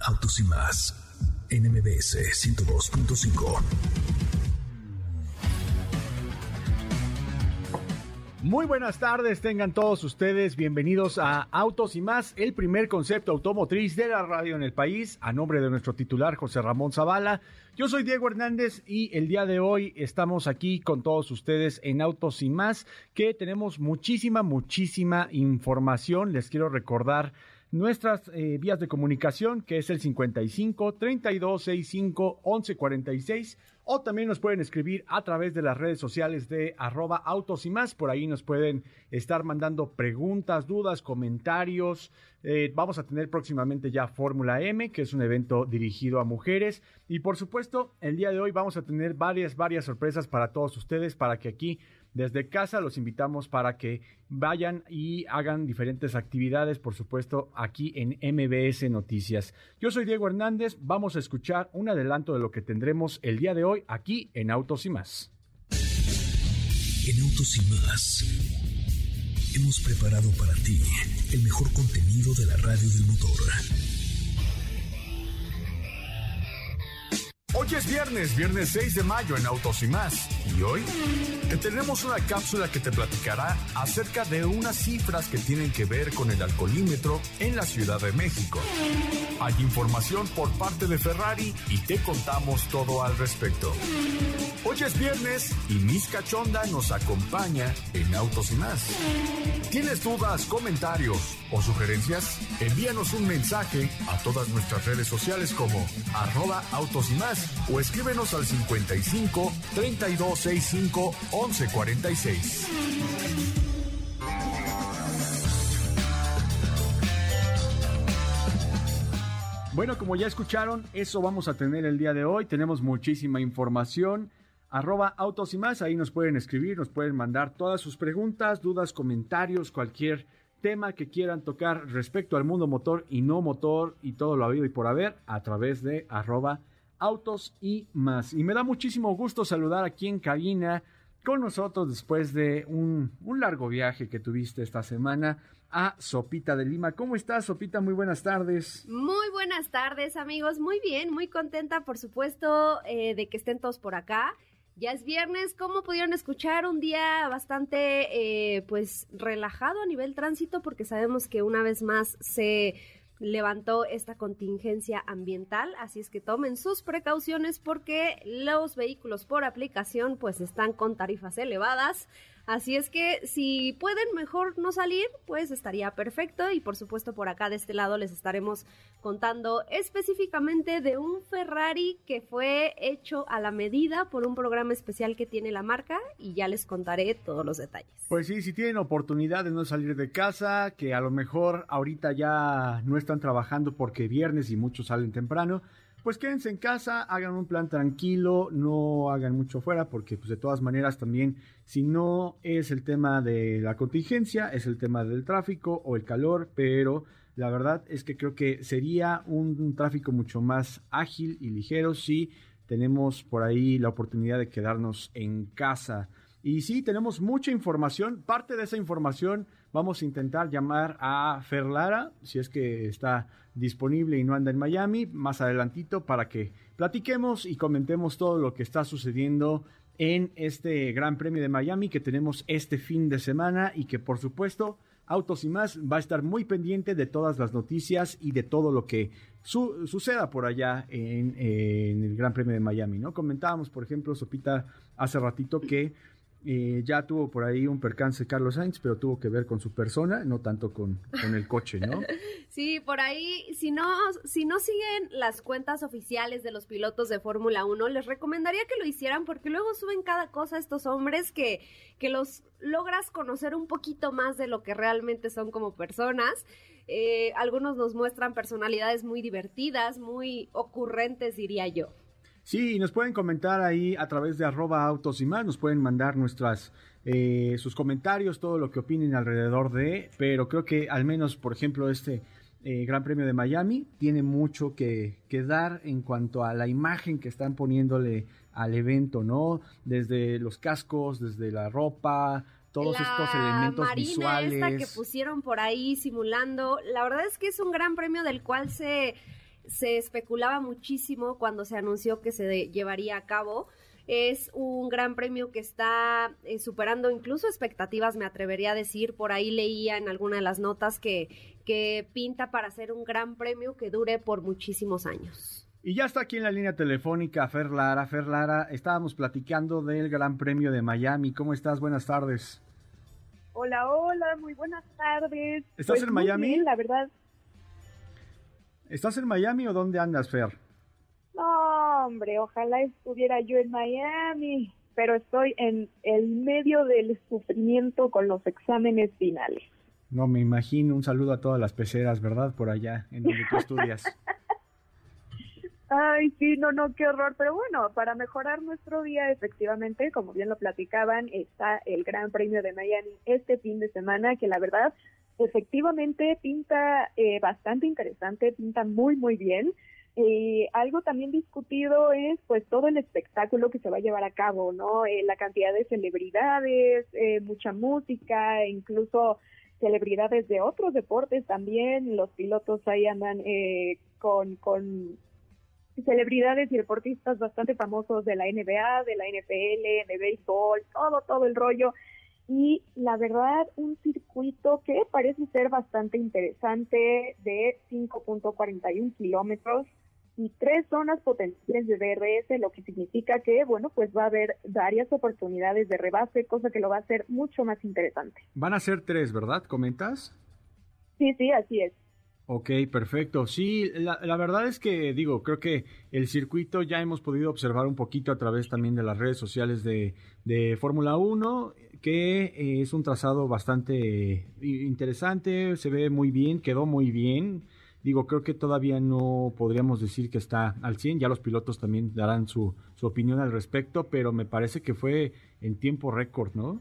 Autos y más. NMBS 102.5. Muy buenas tardes, tengan todos ustedes bienvenidos a Autos y más, el primer concepto automotriz de la radio en el país, a nombre de nuestro titular José Ramón Zavala. Yo soy Diego Hernández y el día de hoy estamos aquí con todos ustedes en Autos y más, que tenemos muchísima, muchísima información. Les quiero recordar nuestras eh, vías de comunicación, que es el 55 32 65 11 46, o también nos pueden escribir a través de las redes sociales de arroba autos y más. Por ahí nos pueden estar mandando preguntas, dudas, comentarios. Eh, vamos a tener próximamente ya Fórmula M, que es un evento dirigido a mujeres. Y por supuesto, el día de hoy vamos a tener varias, varias sorpresas para todos ustedes, para que aquí desde casa los invitamos para que vayan y hagan diferentes actividades, por supuesto, aquí en MBS Noticias. Yo soy Diego Hernández, vamos a escuchar un adelanto de lo que tendremos el día de hoy aquí en Autos y más. En Autos y más hemos preparado para ti el mejor contenido de la radio del motor. Hoy es viernes, viernes 6 de mayo en Autos y más. Y hoy te tenemos una cápsula que te platicará acerca de unas cifras que tienen que ver con el alcoholímetro en la Ciudad de México. Hay información por parte de Ferrari y te contamos todo al respecto. Hoy es viernes y Miss Cachonda nos acompaña en Autos y más. ¿Tienes dudas, comentarios o sugerencias? Envíanos un mensaje a todas nuestras redes sociales como arroba autos y más o escríbenos al 55 3265 1146. Bueno, como ya escucharon, eso vamos a tener el día de hoy. Tenemos muchísima información. Arroba autos y más, ahí nos pueden escribir, nos pueden mandar todas sus preguntas, dudas, comentarios, cualquier tema que quieran tocar respecto al mundo motor y no motor y todo lo habido y por haber a través de arroba autos y más. Y me da muchísimo gusto saludar aquí en cabina con nosotros después de un, largo viaje que tuviste esta semana a Sopita de Lima. ¿Cómo estás, Sopita? Muy buenas tardes. Muy buenas tardes, amigos. Muy bien, muy contenta, por supuesto, eh, de que estén todos por acá. Ya es viernes, como pudieron escuchar, un día bastante, eh, pues, relajado a nivel tránsito, porque sabemos que una vez más se levantó esta contingencia ambiental, así es que tomen sus precauciones porque los vehículos por aplicación pues están con tarifas elevadas. Así es que si pueden mejor no salir, pues estaría perfecto. Y por supuesto por acá de este lado les estaremos contando específicamente de un Ferrari que fue hecho a la medida por un programa especial que tiene la marca y ya les contaré todos los detalles. Pues sí, si tienen oportunidad de no salir de casa, que a lo mejor ahorita ya no están trabajando porque viernes y muchos salen temprano pues quédense en casa, hagan un plan tranquilo, no hagan mucho fuera, porque pues de todas maneras también, si no es el tema de la contingencia, es el tema del tráfico o el calor, pero la verdad es que creo que sería un tráfico mucho más ágil y ligero si tenemos por ahí la oportunidad de quedarnos en casa. Y sí, tenemos mucha información. Parte de esa información vamos a intentar llamar a Fer Lara, si es que está disponible y no anda en Miami, más adelantito para que platiquemos y comentemos todo lo que está sucediendo en este Gran Premio de Miami que tenemos este fin de semana y que por supuesto Autos y más va a estar muy pendiente de todas las noticias y de todo lo que suceda por allá en, en, el Gran Premio de Miami, ¿no? Comentábamos, por ejemplo, Sopita hace ratito que eh, ya tuvo por ahí un percance Carlos Sainz, pero tuvo que ver con su persona, no tanto con, con el coche, ¿no? Sí, por ahí, si no, si no siguen las cuentas oficiales de los pilotos de Fórmula 1, les recomendaría que lo hicieran porque luego suben cada cosa estos hombres que, que los logras conocer un poquito más de lo que realmente son como personas. Eh, algunos nos muestran personalidades muy divertidas, muy ocurrentes, diría yo. Sí, nos pueden comentar ahí a través de arroba autos y más, nos pueden mandar nuestras eh, sus comentarios, todo lo que opinen alrededor de, pero creo que al menos, por ejemplo, este eh, Gran Premio de Miami tiene mucho que, que, dar en cuanto a la imagen que están poniéndole al evento, ¿no? Desde los cascos, desde la ropa, todos estos elementos marina visuales. Esta que pusieron por ahí simulando, la verdad es que es un gran premio del cual se se especulaba muchísimo cuando se anunció que se llevaría a cabo. Es un gran premio que está eh, superando incluso expectativas, me atrevería a decir. Por ahí leía en alguna de las notas que, que pinta para ser un gran premio que dure por muchísimos años. Y ya está aquí en la línea telefónica Fer Lara. Fer Lara, estábamos platicando del Gran Premio de Miami. ¿Cómo estás? Buenas tardes. Hola, hola, muy buenas tardes. ¿Estás pues en Miami? la verdad. ¿Estás en Miami o dónde andas, Fer? No, hombre, ojalá estuviera yo en Miami, pero estoy en el medio del sufrimiento con los exámenes finales. No, me imagino. Un saludo a todas las peceras, ¿verdad? Por allá, en donde tú estudias. Ay, sí, no, no, qué horror. Pero bueno, para mejorar nuestro día, efectivamente, como bien lo platicaban, está el Gran Premio de Miami este fin de semana, que la verdad efectivamente pinta eh, bastante interesante, pinta muy, muy bien. Eh, algo también discutido es pues todo el espectáculo que se va a llevar a cabo, ¿no? Eh, la cantidad de celebridades, eh, mucha música, incluso celebridades de otros deportes también, los pilotos ahí andan eh, con, con celebridades y deportistas bastante famosos de la NBA, de la NFL, de béisbol, todo, todo el rollo y la verdad un circuito que parece ser bastante interesante de 5.41 kilómetros y tres zonas potenciales de DRS, lo que significa que, bueno, pues va a haber varias oportunidades de rebase, cosa que lo va a hacer mucho más interesante. Van a ser tres, ¿verdad? ¿Comentas? Sí, sí, así es. Ok, perfecto. Sí, la, verdad es que digo, creo que el circuito ya hemos podido observar un poquito a través también de las redes sociales de, de Fórmula 1, que eh, es un trazado bastante interesante, se ve muy bien, quedó muy bien. Digo, creo que todavía no podríamos decir que está al 100, ya los pilotos también darán su, su opinión al respecto, pero me parece que fue en tiempo récord, ¿no?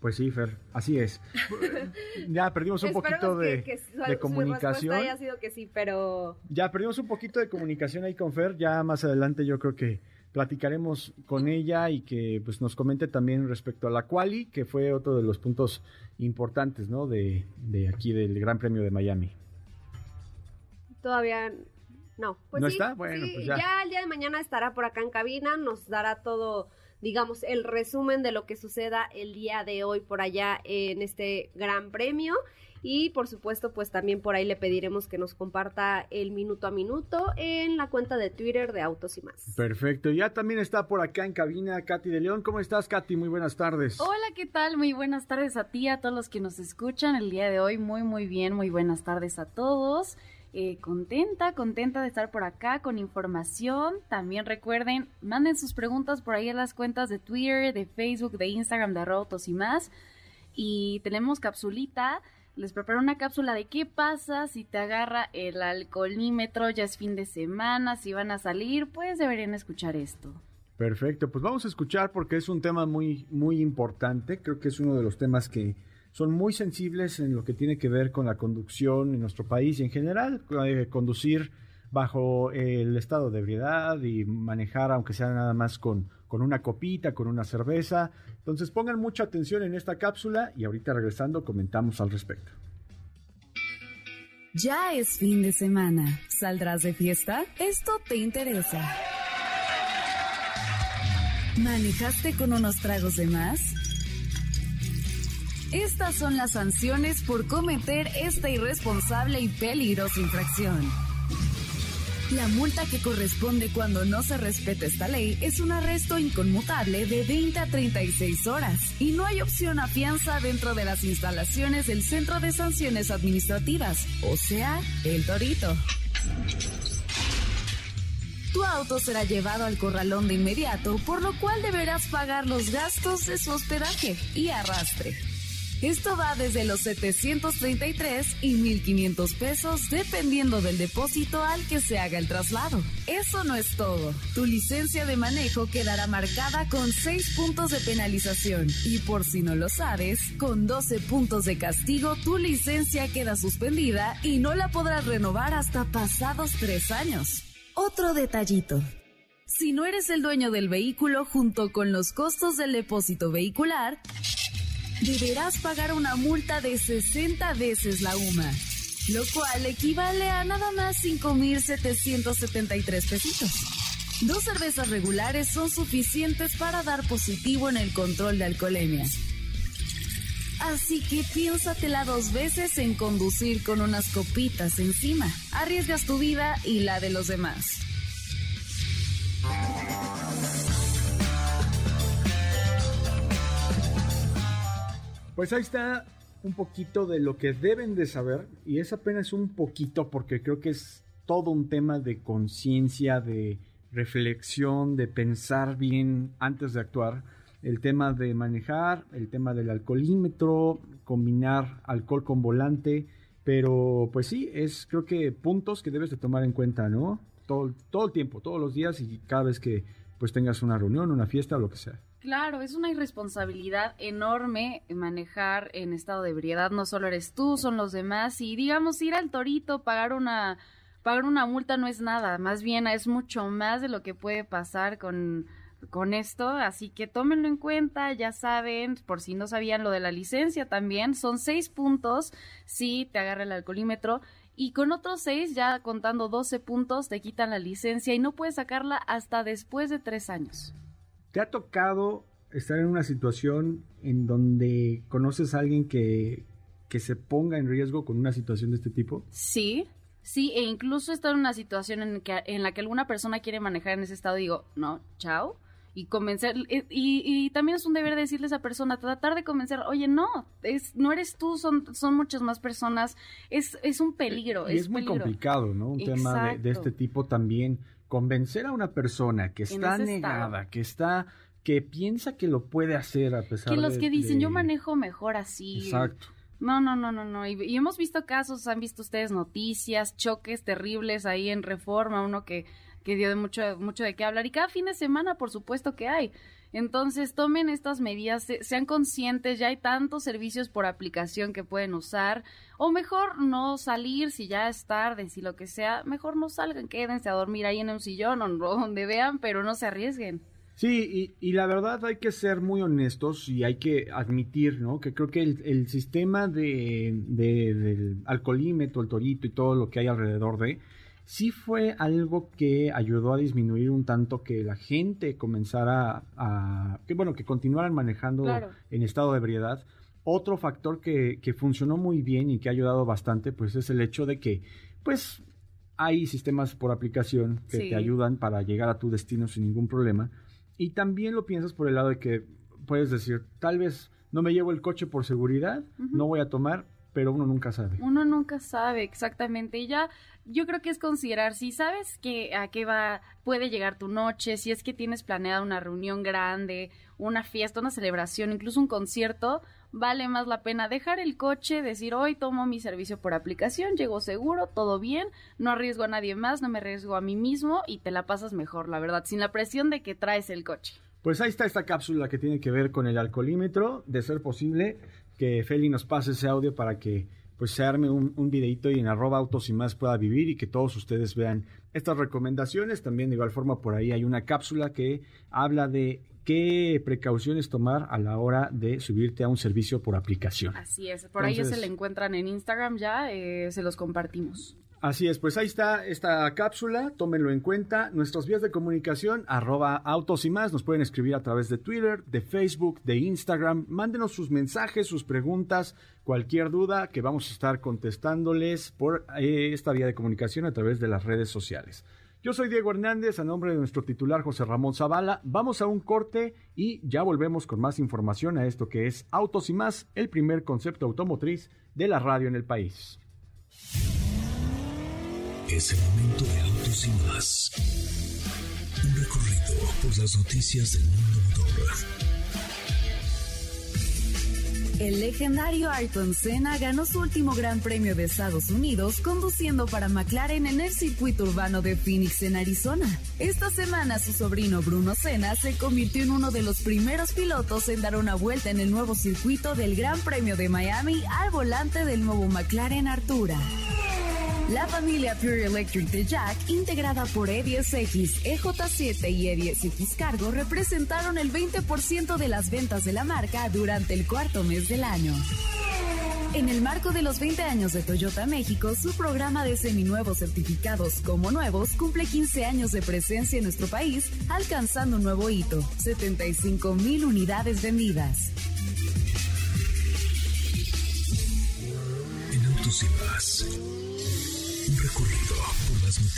Pues sí, Fer, así es. ya perdimos un poquito de, de comunicación. haya sido que sí, pero... Ya perdimos un poquito de comunicación ahí con Fer. Ya más adelante yo creo que platicaremos con ella y que pues nos comente también respecto a la quali, que fue otro de los puntos importantes, ¿no? De, de aquí del Gran Premio de Miami. Todavía no. Pues ¿No está? Bueno, pues ya. Ya el día de mañana estará por acá en cabina, nos dará todo digamos, el resumen de lo que suceda el día de hoy por allá en este gran premio. Y por supuesto, pues también por ahí le pediremos que nos comparta el minuto a minuto en la cuenta de Twitter de Autos y más. Perfecto. Ya también está por acá en cabina Katy de León. ¿Cómo estás, Katy? Muy buenas tardes. Hola, ¿qué tal? Muy buenas tardes a ti, a todos los que nos escuchan el día de hoy. Muy, muy bien. Muy buenas tardes a todos. Eh, contenta, contenta de estar por acá con información. También recuerden, manden sus preguntas por ahí a las cuentas de Twitter, de Facebook, de Instagram, de Rotos y más. Y tenemos capsulita. Les preparo una cápsula de qué pasa si te agarra el alcoholímetro, ya es fin de semana, si van a salir, pues deberían escuchar esto. Perfecto, pues vamos a escuchar porque es un tema muy, muy importante. Creo que es uno de los temas que son muy sensibles en lo que tiene que ver con la conducción en nuestro país y en general, eh, conducir bajo el estado de ebriedad y manejar, aunque sea nada más con, con una copita, con una cerveza. Entonces pongan mucha atención en esta cápsula y ahorita regresando comentamos al respecto. Ya es fin de semana. ¿Saldrás de fiesta? Esto te interesa. ¿Manejaste con unos tragos de más? Estas son las sanciones por cometer esta irresponsable y peligrosa infracción. La multa que corresponde cuando no se respeta esta ley es un arresto inconmutable de 20 a 36 horas y no hay opción a fianza dentro de las instalaciones del Centro de Sanciones Administrativas, o sea, el Torito. Tu auto será llevado al corralón de inmediato, por lo cual deberás pagar los gastos de su hospedaje y arrastre. Esto va desde los 733 y 1500 pesos dependiendo del depósito al que se haga el traslado. Eso no es todo. Tu licencia de manejo quedará marcada con 6 puntos de penalización y por si no lo sabes, con 12 puntos de castigo tu licencia queda suspendida y no la podrás renovar hasta pasados 3 años. Otro detallito. Si no eres el dueño del vehículo junto con los costos del depósito vehicular, deberás pagar una multa de 60 veces la UMA, lo cual equivale a nada más 5.773 pesitos. Dos cervezas regulares son suficientes para dar positivo en el control de alcoholemia. Así que piénsatela dos veces en conducir con unas copitas encima. Arriesgas tu vida y la de los demás. Pues ahí está un poquito de lo que deben de saber y es apenas un poquito porque creo que es todo un tema de conciencia, de reflexión, de pensar bien antes de actuar. El tema de manejar, el tema del alcoholímetro, combinar alcohol con volante, pero pues sí, es creo que puntos que debes de tomar en cuenta, ¿no? Todo, todo el tiempo, todos los días y cada vez que pues tengas una reunión, una fiesta o lo que sea. Claro, es una irresponsabilidad enorme manejar en estado de ebriedad. No solo eres tú, son los demás. Y digamos, ir al torito, pagar una, pagar una multa no es nada. Más bien es mucho más de lo que puede pasar con, con esto. Así que tómenlo en cuenta, ya saben, por si no sabían lo de la licencia también. Son seis puntos si te agarra el alcoholímetro. Y con otros seis, ya contando 12 puntos, te quitan la licencia y no puedes sacarla hasta después de tres años. ¿Te ha tocado estar en una situación en donde conoces a alguien que, que se ponga en riesgo con una situación de este tipo? Sí, sí, e incluso estar en una situación en, que, en la que alguna persona quiere manejar en ese estado y digo, no, chao. Y convencer, y, y, también es un deber decirle a esa persona, tratar de convencer, oye, no, es, no eres tú, son, son muchas más personas, es, es un peligro. Y es, muy peligro. complicado, ¿no? Un tema de, de, este tipo también convencer a una persona que está negada, que está que piensa que lo puede hacer a pesar de que los que dicen de... yo manejo mejor así. Exacto. No, no, no, no, no. Y, y, hemos visto casos, han visto ustedes noticias, choques terribles ahí en Reforma, uno que, que dio de mucho, mucho de qué hablar. Y cada fin de semana, por supuesto que hay. Entonces, tomen estas medidas, sean conscientes, ya hay tantos servicios por aplicación que pueden usar, o mejor no salir si ya es tarde, si lo que sea, mejor no salgan, quédense a dormir ahí en un sillón o donde vean, pero no se arriesguen. Sí, y, y, la verdad hay que ser muy honestos y hay que admitir, ¿no? Que creo que el, el sistema de, de, del alcoholímetro, el torito y todo lo que hay alrededor de, sí fue algo que ayudó a disminuir un tanto que la gente comenzara a, que bueno, que continuaran manejando claro. en estado de ebriedad. Otro factor que, que, funcionó muy bien y que ha ayudado bastante, pues es el hecho de que, pues, hay sistemas por aplicación que Sí. te ayudan para llegar a tu destino sin ningún problema. Y también lo piensas por el lado de que puedes decir, tal vez no me llevo el coche por seguridad, no voy a tomar, pero uno nunca sabe. Uno nunca sabe exactamente. Y ya, yo creo que es considerar si sabes que a qué va, puede llegar tu noche, si es que tienes planeada una reunión grande, una fiesta, una celebración, incluso un concierto, vale más la pena dejar el coche, decir hoy tomo mi servicio por aplicación, llego seguro, todo bien, no arriesgo a nadie más, no me arriesgo a mí mismo y te la pasas mejor, la verdad, sin la presión de que traes el coche. Pues ahí está esta cápsula que tiene que ver con el alcoholímetro. De ser posible, que Feli nos pase ese audio para que pues se arme un, un videito y en arroba autos y más pueda vivir y que todos ustedes vean estas recomendaciones. También de igual forma por ahí hay una cápsula que habla de qué precauciones tomar a la hora de subirte a un servicio por aplicación. Así es, por ahí se le encuentran en Instagram ya, eh, se los compartimos. Así es, pues ahí está esta cápsula, tómenlo en cuenta. Nuestras vías de comunicación, arroba autos y más, nos pueden escribir a través de Twitter, de Facebook, de Instagram. Mándenos sus mensajes, sus preguntas, cualquier duda que vamos a estar contestándoles por eh, esta vía de comunicación a través de las redes sociales. Yo soy Diego Hernández, a nombre de nuestro titular José Ramón Zavala. Vamos a un corte y ya volvemos con más información a esto que es Autos y más, el primer concepto automotriz de la radio en el país. Es el momento de autos y más. Un recorrido por las noticias del mundo motor. El legendario Ayrton Senna ganó su último Gran Premio de Estados Unidos conduciendo para McLaren en el circuito urbano de Phoenix en Arizona. Esta semana su sobrino Bruno Senna se convirtió en uno de los primeros pilotos en dar una vuelta en el nuevo circuito del Gran Premio de Miami al volante del nuevo McLaren Artura. La familia Pure Electric de Jack, integrada por E10X, EJ7 y E10X Cargo, representaron el 20% de las ventas de la marca durante el cuarto mes del año. En el marco de los 20 años de Toyota México, su programa de seminuevos certificados como nuevos cumple 15 años de presencia en nuestro país, alcanzando un nuevo hito, 75 mil unidades vendidas. Y más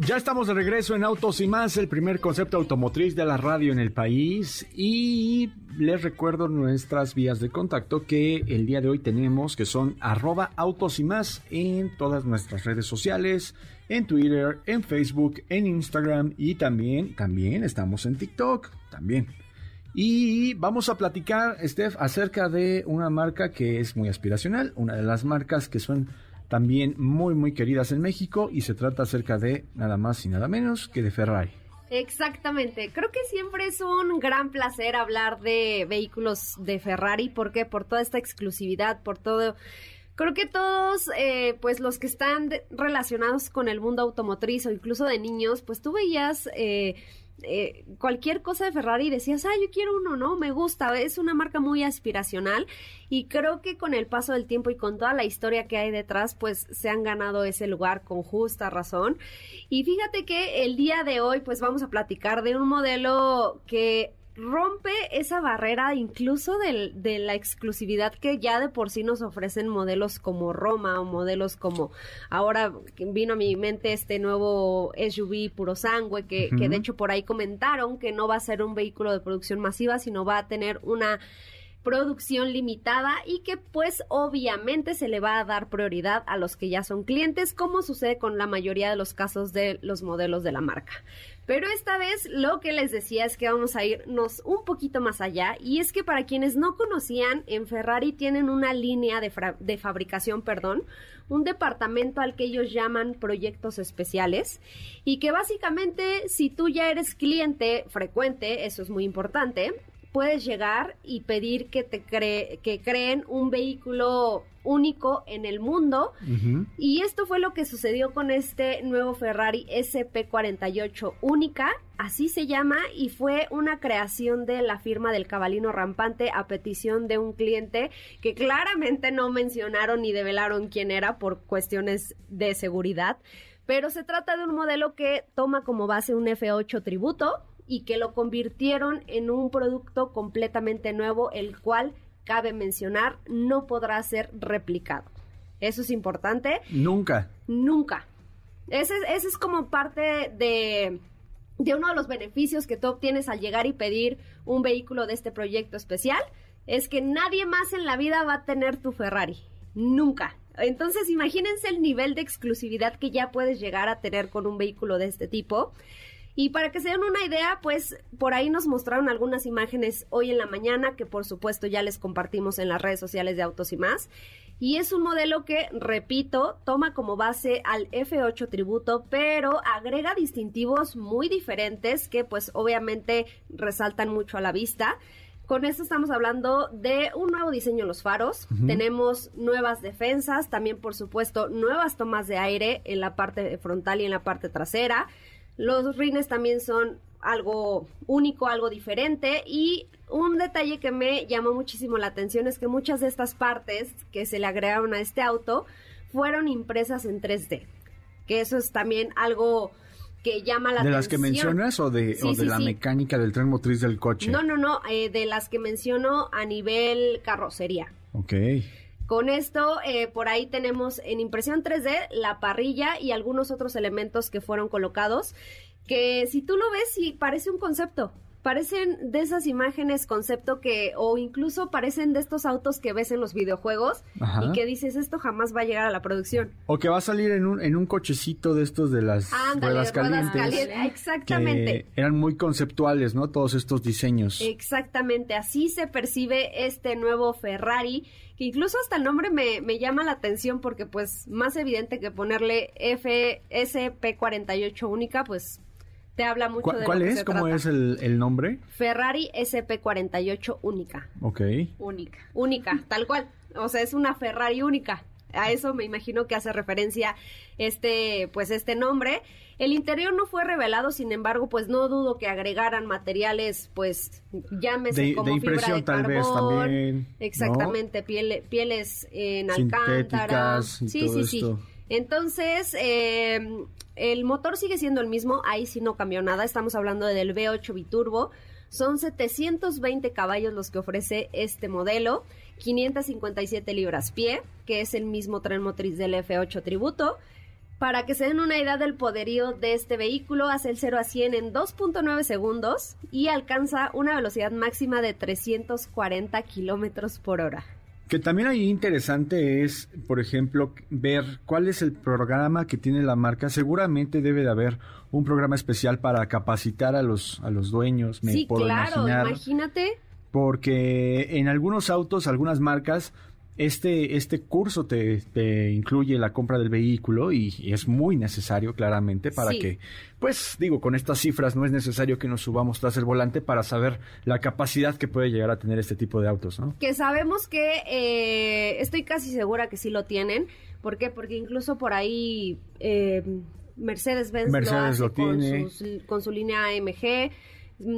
Ya estamos de regreso en Autos y más, el primer concepto automotriz de la radio en el país. Y les recuerdo nuestras vías de contacto que el día de hoy tenemos, que son arroba autos y más en todas nuestras redes sociales, en Twitter, en Facebook, en Instagram y también, también estamos en TikTok, también. Y vamos a platicar, Steph, acerca de una marca que es muy aspiracional, una de las marcas que son también muy muy queridas en México y se trata acerca de nada más y nada menos que de Ferrari. Exactamente, creo que siempre es un gran placer hablar de vehículos de Ferrari, ¿por qué? Por toda esta exclusividad, por todo... Creo que todos, eh, pues los que están relacionados con el mundo automotriz o incluso de niños, pues tú veías... Eh, eh, cualquier cosa de Ferrari decías, ah, yo quiero uno, ¿no? Me gusta, es una marca muy aspiracional y creo que con el paso del tiempo y con toda la historia que hay detrás, pues se han ganado ese lugar con justa razón. Y fíjate que el día de hoy, pues vamos a platicar de un modelo que rompe esa barrera incluso de la exclusividad que ya de por sí nos ofrecen modelos como Roma o modelos como ahora vino a mi mente este nuevo SUV puro sangue que, que de hecho por ahí comentaron que no va a ser un vehículo de producción masiva sino va a tener una producción limitada y que pues obviamente se le va a dar prioridad a los que ya son clientes como sucede con la mayoría de los casos de los modelos de la marca. Pero esta vez lo que les decía es que vamos a irnos un poquito más allá y es que para quienes no conocían, en Ferrari tienen una línea de, fabricación, perdón, un departamento al que ellos llaman proyectos especiales y que básicamente si tú ya eres cliente frecuente, eso es muy importante, puedes llegar y pedir que te cree, que creen un vehículo único en el mundo. Y esto fue lo que sucedió con este nuevo Ferrari SP48 única, así se llama, y fue una creación de la firma del cabalino rampante a petición de un cliente que claramente no mencionaron ni develaron quién era por cuestiones de seguridad. Pero se trata de un modelo que toma como base un F8 tributo, y que lo convirtieron en un producto completamente nuevo, el cual, cabe mencionar, no podrá ser replicado. Eso es importante. Nunca. Nunca. Ese, ese es como parte de, de uno de los beneficios que tú obtienes al llegar y pedir un vehículo de este proyecto especial. Es que nadie más en la vida va a tener tu Ferrari. Nunca. Entonces imagínense el nivel de exclusividad que ya puedes llegar a tener con un vehículo de este tipo. Y para que se den una idea, pues por ahí nos mostraron algunas imágenes hoy en la mañana que por supuesto ya les compartimos en las redes sociales de Autos y más. Y es un modelo que, repito, toma como base al F8 tributo, pero agrega distintivos muy diferentes que pues obviamente resaltan mucho a la vista. Con esto estamos hablando de un nuevo diseño en los faros. Tenemos nuevas defensas, también por supuesto nuevas tomas de aire en la parte frontal y en la parte trasera. Los rines también son algo único, algo diferente y un detalle que me llamó muchísimo la atención es que muchas de estas partes que se le agregaron a este auto fueron impresas en 3D, que eso es también algo que llama la atención. ¿De las que mencionas o de, de la mecánica del tren motriz del coche? No, no, no, eh, de las que menciono a nivel carrocería. Ok. Con esto, eh, por ahí tenemos en impresión 3D la parrilla y algunos otros elementos que fueron colocados, que si tú lo ves, sí parece un concepto parecen de esas imágenes concepto que, o incluso parecen de estos autos que ves en los videojuegos y que dices, esto jamás va a llegar a la producción. O que va a salir en un, en un cochecito de estos de las ruedas calientes. Exactamente. eran muy conceptuales, ¿no? Todos estos diseños. Exactamente, así se percibe este nuevo Ferrari que incluso hasta el nombre me, me, llama la atención porque pues más evidente que ponerle FSP48 única, pues te habla mucho de ¿Cuál lo es? ¿Cómo es el, el, nombre? Ferrari SP48 única. Ok. Única. Única, tal cual. O sea, es una Ferrari única. A eso me imagino que hace referencia este, pues este nombre. El interior no fue revelado, sin embargo, pues no dudo que agregaran materiales, pues llámese de, como de impresión fibra de tal carbón, vez también. Exactamente, pieles en alcántara. Sí, sí, sí, sí. Entonces, eh, el motor sigue siendo el mismo, ahí sí no cambió nada, estamos hablando del V8 biturbo. Son 720 caballos los que ofrece este modelo, 557 libras pie, que es el mismo tren motriz del F8 Tributo. Para que se den una idea del poderío de este vehículo, hace el 0 a 100 en 2.9 segundos y alcanza una velocidad máxima de 340 kilómetros por hora. Que también ahí interesante es, por ejemplo, ver cuál es el programa que tiene la marca. Seguramente debe de haber un programa especial para capacitar a los, a los dueños. Me sí, puedo claro, imaginar, imagínate. Porque en algunos autos, algunas marcas este, este curso te, te, incluye la compra del vehículo y, es muy necesario claramente para que, pues digo, con estas cifras no es necesario que nos subamos tras el volante para saber la capacidad que puede llegar a tener este tipo de autos, ¿no? Que sabemos que, eh, estoy casi segura que sí lo tienen. ¿Por qué? Porque incluso por ahí eh, Mercedes-Benz Mercedes lo, lo tiene. con su línea AMG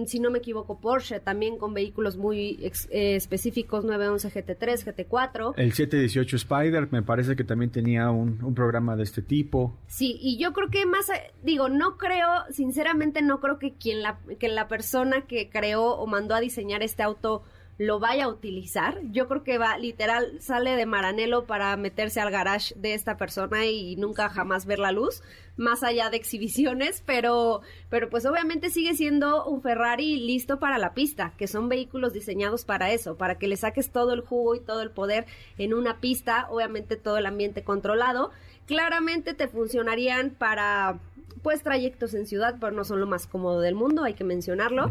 si no me equivoco, Porsche también con vehículos muy eh, específicos, 911 GT3, GT4. El 718 Spider me parece que también tenía un, un, programa de este tipo. Sí, y yo creo que más, eh, digo, no creo, sinceramente no creo que quien la, que la persona que creó o mandó a diseñar este auto lo vaya a utilizar. Yo creo que va, literal, sale de Maranelo para meterse al garage de esta persona y nunca jamás ver la luz, más allá de exhibiciones, pero, pero pues obviamente sigue siendo un Ferrari listo para la pista, que son vehículos diseñados para eso, para que le saques todo el jugo y todo el poder en una pista, obviamente todo el ambiente controlado. Claramente te funcionarían para pues trayectos en ciudad, pero no son lo más cómodo del mundo, hay que mencionarlo.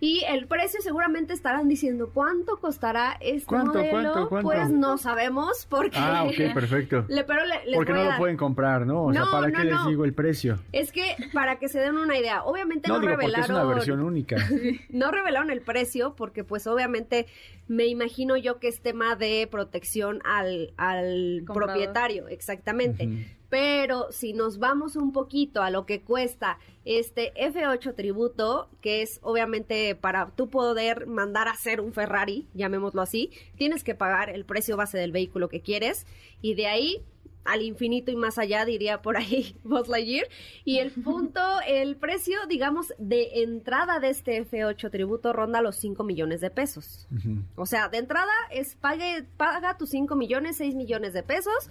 Y el precio seguramente estarán diciendo, ¿cuánto costará este ¿Cuánto, modelo? ¿cuánto, cuánto? Pues no sabemos porque... Ah, ok, perfecto. Le, pero le, les porque voy no a lo pueden comprar, ¿no? O sea, No, ¿para no, qué les digo el precio? Es que para que se den una idea, obviamente no, No, digo, porque es revelaron... una versión única. no revelaron el precio porque pues obviamente me imagino yo que es tema de protección al, al propietario, exactamente. Pero si nos vamos un poquito a lo que cuesta este F8 tributo, que es obviamente para tú poder mandar a hacer un Ferrari, llamémoslo así, tienes que pagar el precio base del vehículo que quieres y de ahí al infinito y más allá, diría por ahí Buzz Lightyear. Y el punto, el precio, digamos, de entrada de este F8 tributo ronda los 5 millones de pesos. O sea, de entrada es pague, paga tus 5 millones, 6 millones de pesos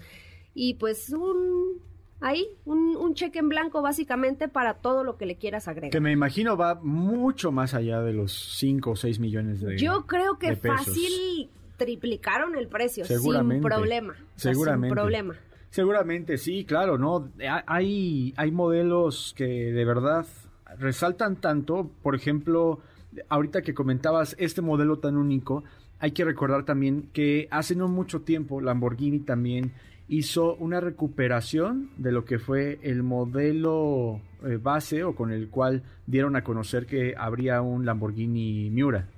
y pues un ahí, un, un cheque en blanco básicamente para todo lo que le quieras agregar. Que me imagino va mucho más allá de los 5 o 6 millones de Yo creo que fácil triplicaron el precio sin Seguramente. problema. O sea, Seguramente. Sin problema. Seguramente, sí, claro, ¿no? Ha- Hay, hay modelos que de verdad resaltan tanto, por ejemplo, ahorita que comentabas este modelo tan único, hay que recordar también que hace no mucho tiempo Lamborghini también hizo una recuperación de lo que fue el modelo eh, base o con el cual dieron a conocer que habría un Lamborghini Miura.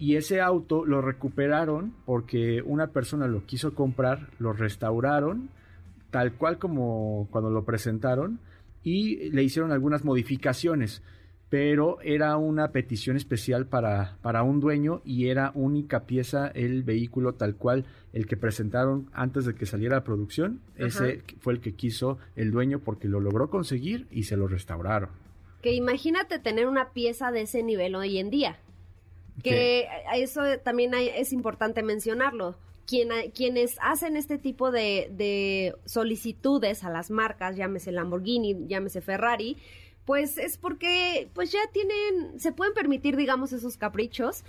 Y ese auto lo recuperaron porque una persona lo quiso comprar, lo restauraron, tal cual como cuando lo presentaron, y le hicieron algunas modificaciones pero era una petición especial para, para un dueño y era única pieza el vehículo tal cual el que presentaron antes de que saliera a producción. Ese fue el que quiso el dueño porque lo logró conseguir y se lo restauraron. Que imagínate tener una pieza de ese nivel hoy en día. Que eso también es importante mencionarlo. quienes hacen este tipo de, de solicitudes a las marcas, llámese Lamborghini, llámese Ferrari, pues es porque pues ya tienen, se pueden permitir, digamos, esos caprichos.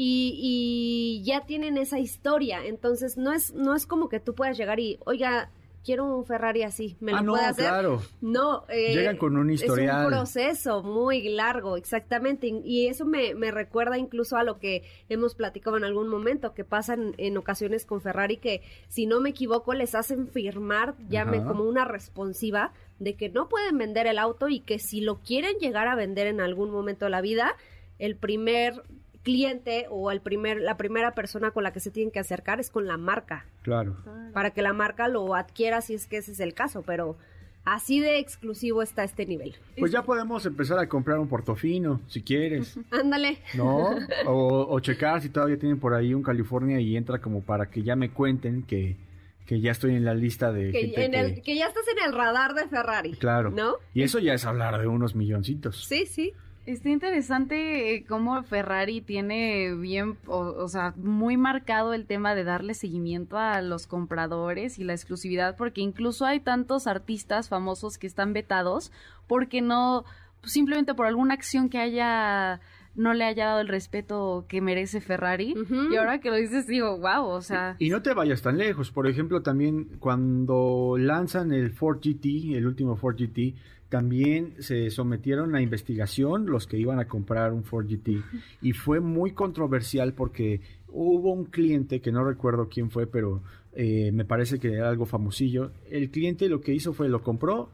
Y, ya tienen esa historia. Entonces, no es, no es como que tú puedas llegar y, oiga, quiero un Ferrari así, ¿me lo ah, no, hacer? Claro. No, eh, llegan con un historial. Es un proceso muy largo, exactamente. Y eso me, me, recuerda incluso a lo que hemos platicado en algún momento, que pasan en ocasiones con Ferrari, que si no me equivoco, les hacen firmar, llame como una responsiva, de que no pueden vender el auto y que si lo quieren llegar a vender en algún momento de la vida, el primer cliente o el primer, la primera persona con la que se tienen que acercar es con la marca. Claro. Para que la marca lo adquiera si es que ese es el caso, pero así de exclusivo está este nivel. Pues ya podemos empezar a comprar un portofino, si quieres. Ándale. ¿No? O, checar si todavía tienen por ahí un California y entra como para que ya me cuenten que, que ya estoy en la lista de que, gente que... ya estás en el radar de Ferrari. Claro. ¿No? Y eso ya es hablar de unos milloncitos. Sí, sí. Está interesante eh, cómo Ferrari tiene bien, o, sea, muy marcado el tema de darle seguimiento a los compradores y la exclusividad, porque incluso hay tantos artistas famosos que están vetados porque no, simplemente por alguna acción que haya no le haya dado el respeto que merece Ferrari. Y ahora que lo dices, digo, wow, o sea. Y, no te vayas tan lejos. Por ejemplo, también cuando lanzan el Ford GT, el último Ford GT, también se sometieron a investigación los que iban a comprar un Ford GT. Y fue muy controversial porque hubo un cliente, que no recuerdo quién fue, pero eh, me parece que era algo famosillo. El cliente lo que hizo fue lo compró,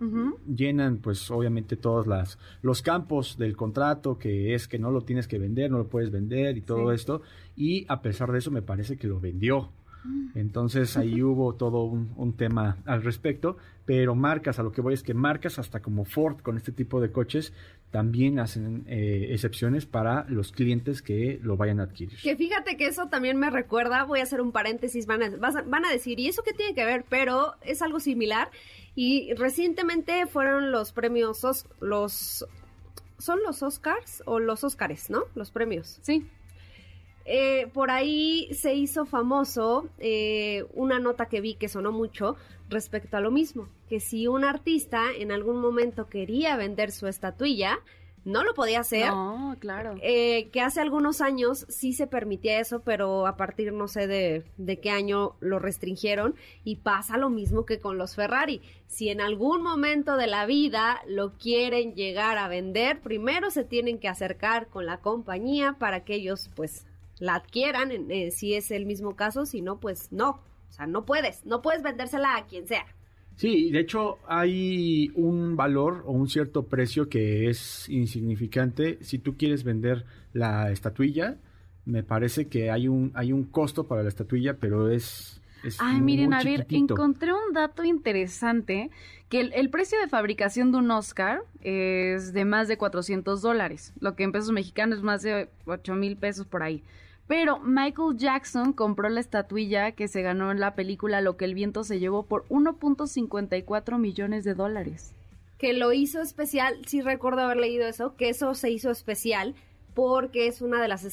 llenan pues obviamente todos las, los campos del contrato, que es que no lo tienes que vender, no lo puedes vender y todo esto, y a pesar de eso me parece que lo vendió. Entonces ahí hubo todo un, tema al respecto, pero marcas, a lo que voy es que marcas hasta como Ford con este tipo de coches también hacen eh, excepciones para los clientes que lo vayan a adquirir. Que fíjate que eso también me recuerda, voy a hacer un paréntesis, van a, van a decir, ¿y eso qué tiene que ver? Pero es algo similar y recientemente fueron los premios, los... ¿Son los Oscars o los Oscars, no? Los premios. Sí. Eh, por ahí se hizo famoso eh, una nota que vi que sonó mucho respecto a lo mismo, que si un artista en algún momento quería vender su estatuilla, no lo podía hacer. No, claro. Eh, que hace algunos años sí se permitía eso, pero a partir no sé de, de, qué año lo restringieron. Y pasa lo mismo que con los Ferrari. Si en algún momento de la vida lo quieren llegar a vender, primero se tienen que acercar con la compañía para que ellos pues la adquieran, eh, si es el mismo caso, si no, pues no. O sea, no puedes, no puedes vendérsela a quien sea. Sí, de hecho hay un valor o un cierto precio que es insignificante. Si tú quieres vender la estatuilla, me parece que hay un, hay un costo para la estatuilla, pero es... es Ay, miren, a ver, encontré un dato interesante, que el, el, precio de fabricación de un Oscar es de más de 400 dólares, lo que en pesos mexicanos es más de 8 mil pesos por ahí. Pero Michael Jackson compró la estatuilla que se ganó en la película Lo que el viento se llevó por 1.54 millones de dólares. Que lo hizo especial, sí recuerdo haber leído eso, que eso se hizo especial porque es una de las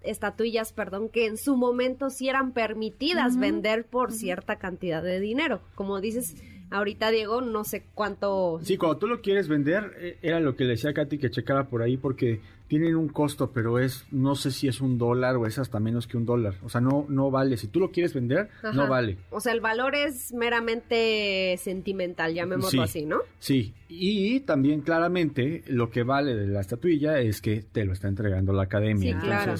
estatuillas, perdón, que en su momento sí eran permitidas vender por cierta cantidad de dinero. Como dices, ahorita Diego, no sé cuánto... Sí, cuando tú lo quieres vender, eh, era lo que le decía a Katy que checara por ahí, porque tienen un costo, pero es, no sé si es un dólar o es hasta menos que un dólar. O sea, no, no vale. Si tú lo quieres vender, no vale. O sea, el valor es meramente sentimental, llamémoslo Sí. así, ¿no? Sí, y también claramente lo que vale de la estatuilla es que te lo está entregando la academia. Sí, claro.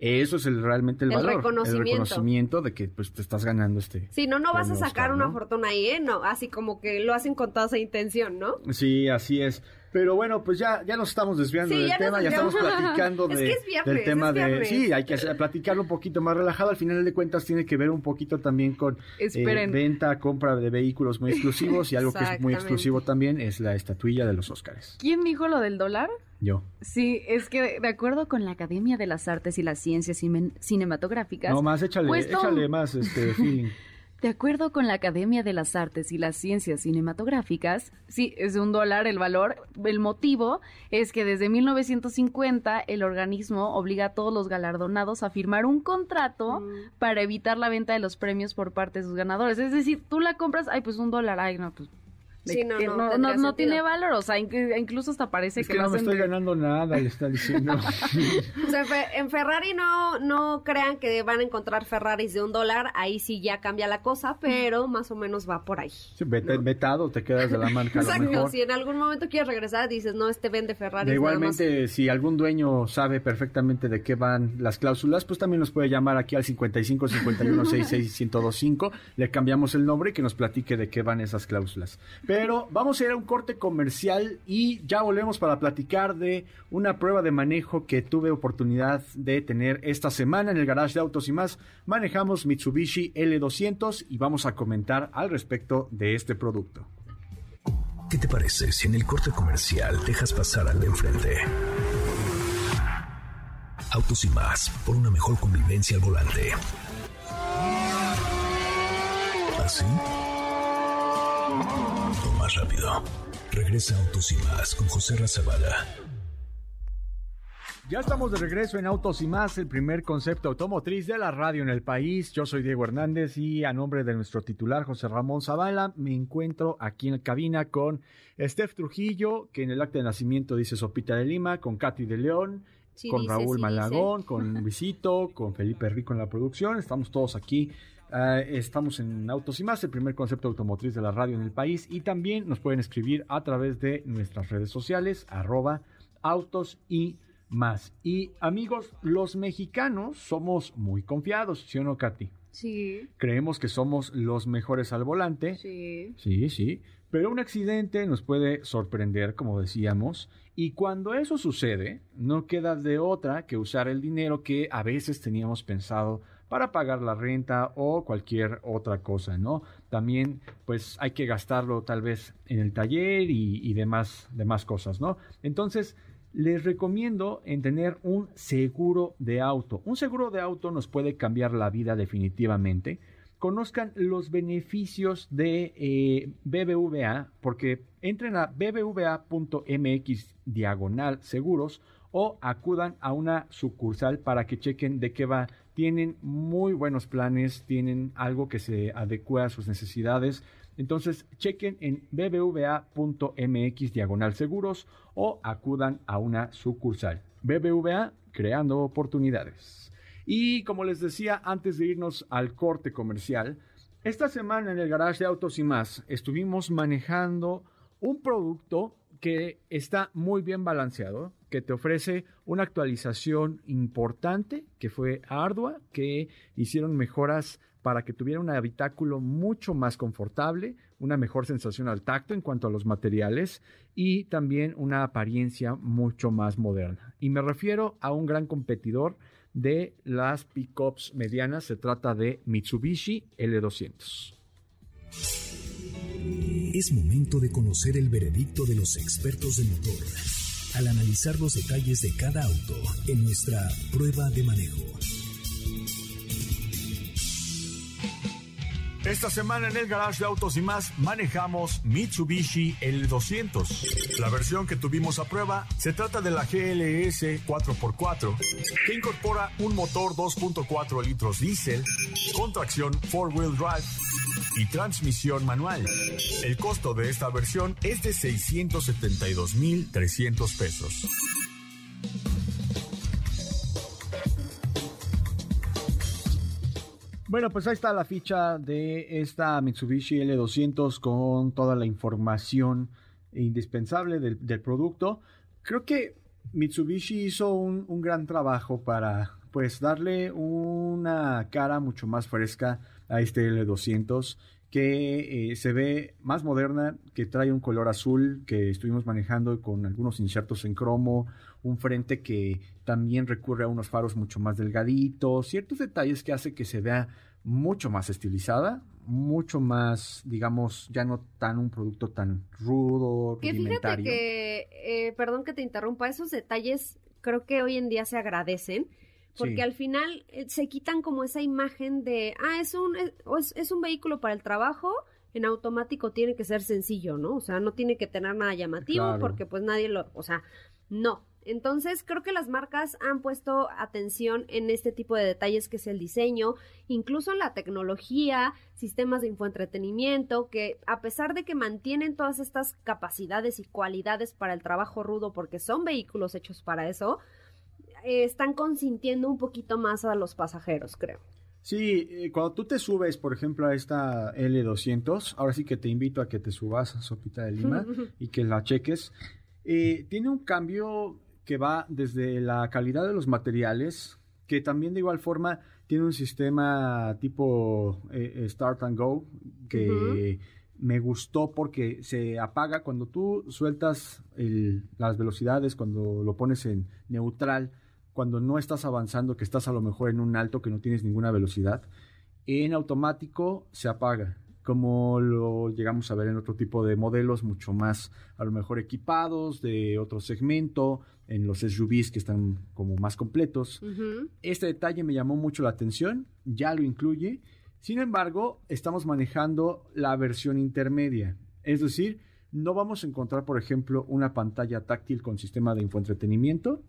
Eso es el, realmente el, El valor. reconocimiento. El reconocimiento de que pues te estás ganando este. Sí, no, no vas a sacar Oscar, una ¿no? fortuna ahí, ¿eh? No, así como que lo hacen con toda esa intención, ¿no? Sí, así es. Pero bueno, pues ya, ya nos estamos desviando Sí, del ya tema, ya estamos platicando Es de, que es viernes, del tema es de... Sí, hay que platicarlo un poquito más relajado. Al final de cuentas tiene que ver un poquito también con eh, venta, compra de vehículos muy exclusivos y algo que es muy exclusivo también es la estatuilla de los Óscares. ¿Quién dijo lo del dólar? Yo. Sí, es que de acuerdo con la Academia de las Artes y las Ciencias Cinematográficas, No, más échale, échale más este feeling. de acuerdo con la Academia de las Artes y las Ciencias Cinematográficas, sí, es de un dólar el valor. El motivo es que desde 1950 el organismo obliga a todos los galardonados a firmar un contrato Mm. para evitar la venta de los premios por parte de sus ganadores. Es decir, tú la compras, ay, pues un dólar, ay, no, pues... de Sí, no, que no, tiene valor, o sea, inc- incluso hasta parece Es que, no me hacen estoy de- ganando nada, le está diciendo. O sea, fe- en Ferrari no, no crean que van a encontrar Ferraris de un dólar, ahí sí ya cambia la cosa, pero más o menos va por ahí. Sí, vete- vetado, te quedas de la marca Exacto, si en algún momento quieres regresar, dices, no, este vende Ferraris. De nada más. igualmente, si algún dueño sabe perfectamente de qué van las cláusulas, pues también nos puede llamar aquí al 55 51 66 1025. Le cambiamos el nombre y que nos platique de qué van esas cláusulas. Pero vamos a ir a un corte comercial y ya volvemos para platicar de una prueba de manejo que tuve oportunidad de tener esta semana en el garage de autos y más. Manejamos Mitsubishi L200 y vamos a comentar al respecto de este producto. ¿Qué te parece si en el corte comercial dejas pasar al de enfrente? Autos y más, por una mejor convivencia al volante. ¿Así? O más rápido. Regresa Autos y más con José Razabala. Ya estamos de regreso en Autos y más, el primer concepto automotriz de la radio en el país. Yo soy Diego Hernández y a nombre de nuestro titular José Ramón Zavala me encuentro aquí en la cabina con Steph Trujillo, que en el acta de nacimiento dice Sopita de Lima, con Katy de León, Sí con dice, Raúl sí Malagón, con Luisito, con Felipe Rico en la producción. Estamos todos aquí. Ah, estamos en Autos y más, el primer concepto automotriz de la radio en el país. Y también nos pueden escribir a través de nuestras redes sociales, arroba autos y más. Y amigos, los mexicanos somos muy confiados, ¿sí o no, Katy? Sí, Creemos que somos los mejores al volante. sí. Sí, sí. Pero un accidente nos puede sorprender, como decíamos, y cuando eso sucede, no queda de otra que usar el dinero que a veces teníamos pensado para pagar la renta o cualquier otra cosa, ¿no? También, pues hay que gastarlo tal vez en el taller y, demás, demás cosas, ¿no? Entonces, les recomiendo en tener un seguro de auto. Un seguro de auto nos puede cambiar la vida definitivamente conozcan los beneficios de eh, BBVA, porque entren a bbva.mx diagonal seguros o acudan a una sucursal para que chequen de qué va. Tienen muy buenos planes, tienen algo que se adecua a sus necesidades. Entonces, chequen en bbva.mx diagonal seguros o acudan a una sucursal. BBVA, creando oportunidades. Y como les decía antes de irnos al corte comercial, esta semana en el garage de autos y más estuvimos manejando un producto que está muy bien balanceado, que te ofrece una actualización importante, que fue ardua, que hicieron mejoras para que tuviera un habitáculo mucho más confortable, una mejor sensación al tacto en cuanto a los materiales y también una apariencia mucho más moderna. Y me refiero a un gran competidor de las pickups medianas, se trata de Mitsubishi L200. Es momento de conocer el veredicto de los expertos de motor al analizar los detalles de cada auto en nuestra prueba de manejo. Esta semana en el garage de autos y más manejamos Mitsubishi L200. La versión que tuvimos a prueba se trata de la GLS 4x4 que incorpora un motor 2.4 litros diésel con tracción 4-wheel drive y transmisión manual. El costo de esta versión es de 672.300 pesos. Bueno, pues ahí está la ficha de esta Mitsubishi L200 con toda la información indispensable del, producto. Creo que Mitsubishi hizo un, un, gran trabajo para pues darle una cara mucho más fresca a este L200 que eh, se ve más moderna, que trae un color azul que estuvimos manejando con algunos insertos en cromo, un frente que también recurre a unos faros mucho más delgaditos, ciertos detalles que hace que se vea mucho más estilizada, mucho más, digamos, ya no tan un producto tan rudo, que fíjate que, eh, perdón que te interrumpa, esos detalles creo que hoy en día se agradecen. Porque al final eh, se quitan como esa imagen de, ah, es un, es, es un vehículo para el trabajo, en automático tiene que ser sencillo, ¿no? O sea, no tiene que tener nada llamativo porque pues nadie lo, o sea, no. Entonces, creo que las marcas han puesto atención en este tipo de detalles que es el diseño, incluso en la tecnología, sistemas de infoentretenimiento, que a pesar de que mantienen todas estas capacidades y cualidades para el trabajo rudo, porque son vehículos hechos para eso, eh, están consintiendo un poquito más a los pasajeros, creo. Sí, eh, cuando tú te subes, por ejemplo, a esta L200, ahora sí que te invito a que te subas a Sopita de Lima y que la cheques. Eh, tiene un cambio que va desde la calidad de los materiales, que también de igual forma tiene un sistema tipo eh, Start and Go, que me gustó porque se apaga cuando tú sueltas las velocidades, cuando lo pones en neutral, cuando no estás avanzando, que estás a lo mejor en un alto que no tienes ninguna velocidad, en automático se apaga como lo llegamos a ver en otro tipo de modelos mucho más a lo mejor equipados de otro segmento, en los SUVs que están como más completos. Este detalle me llamó mucho la atención, ya lo incluye. Sin embargo, estamos manejando la versión intermedia, es decir, no vamos a encontrar, por ejemplo, una pantalla táctil con sistema de infoentretenimiento,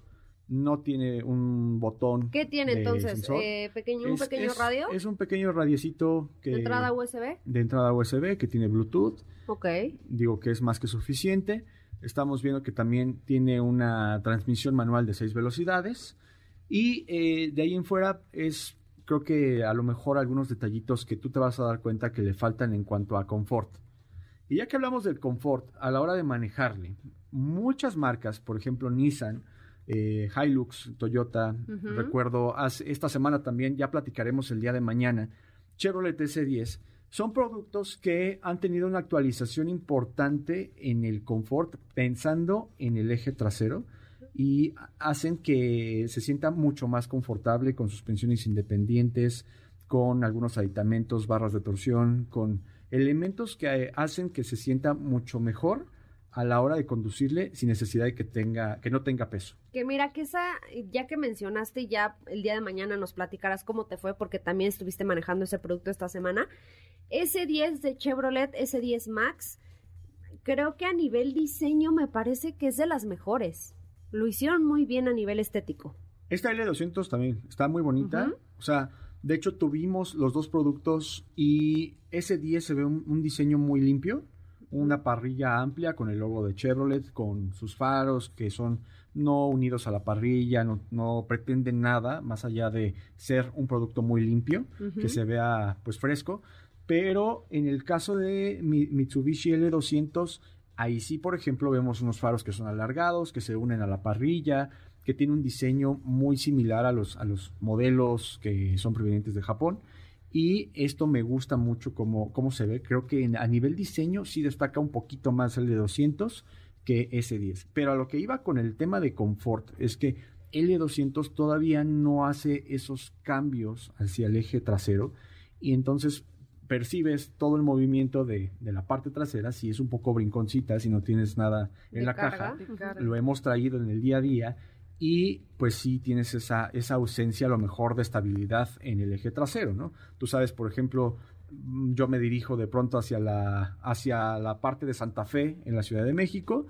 no tiene un botón. ¿Qué tiene entonces? Eh, pequeño, ¿Un pequeño radio? Es un pequeño radiecito que... ¿De entrada USB? De entrada USB que tiene Bluetooth. Ok. Digo que es más que suficiente. Estamos viendo que también tiene una transmisión manual de seis velocidades. Y eh, de ahí en fuera es, creo que a lo mejor algunos detallitos que tú te vas a dar cuenta que le faltan en cuanto a confort. Y ya que hablamos del confort, a la hora de manejarle, muchas marcas, por ejemplo Nissan, eh, Hilux, Toyota, recuerdo, esta semana también, ya platicaremos el día de mañana, Chevrolet S10, son productos que han tenido una actualización importante en el confort pensando en el eje trasero y hacen que se sienta mucho más confortable con suspensiones independientes, con algunos aditamentos, barras de torsión, con elementos que hacen que se sienta mucho mejor a la hora de conducirle sin necesidad de que tenga que no tenga peso. Que mira que esa ya que mencionaste ya el día de mañana nos platicarás cómo te fue porque también estuviste manejando ese producto esta semana. Ese 10 de Chevrolet, ese 10 Max, creo que a nivel diseño me parece que es de las mejores. Lo hicieron muy bien a nivel estético. Esta L200 también está muy bonita. O sea, de hecho tuvimos los dos productos y ese 10 se ve un diseño muy limpio una parrilla amplia con el logo de Chevrolet, con sus faros que son no unidos a la parrilla, no, pretenden nada más allá de ser un producto muy limpio, que se vea pues fresco. Pero en el caso de Mitsubishi L200, ahí sí, por ejemplo, vemos unos faros que son alargados, que se unen a la parrilla, que tiene un diseño muy similar a los, a los modelos que son provenientes de Japón y esto me gusta mucho como, cómo se ve. Creo que a nivel diseño sí destaca un poquito más el de 200 que S10. Pero a lo que iba con el tema de confort es que el de 200 todavía no hace esos cambios hacia el eje trasero y entonces percibes todo el movimiento de, la parte trasera, si es un poco brinconcita, si no tienes nada en la caja, lo hemos traído en el día a día y pues sí tienes esa, esa ausencia a lo mejor de estabilidad en el eje trasero, ¿no? Tú sabes, por ejemplo, yo me dirijo de pronto hacia la, hacia la parte de Santa Fe en la Ciudad de México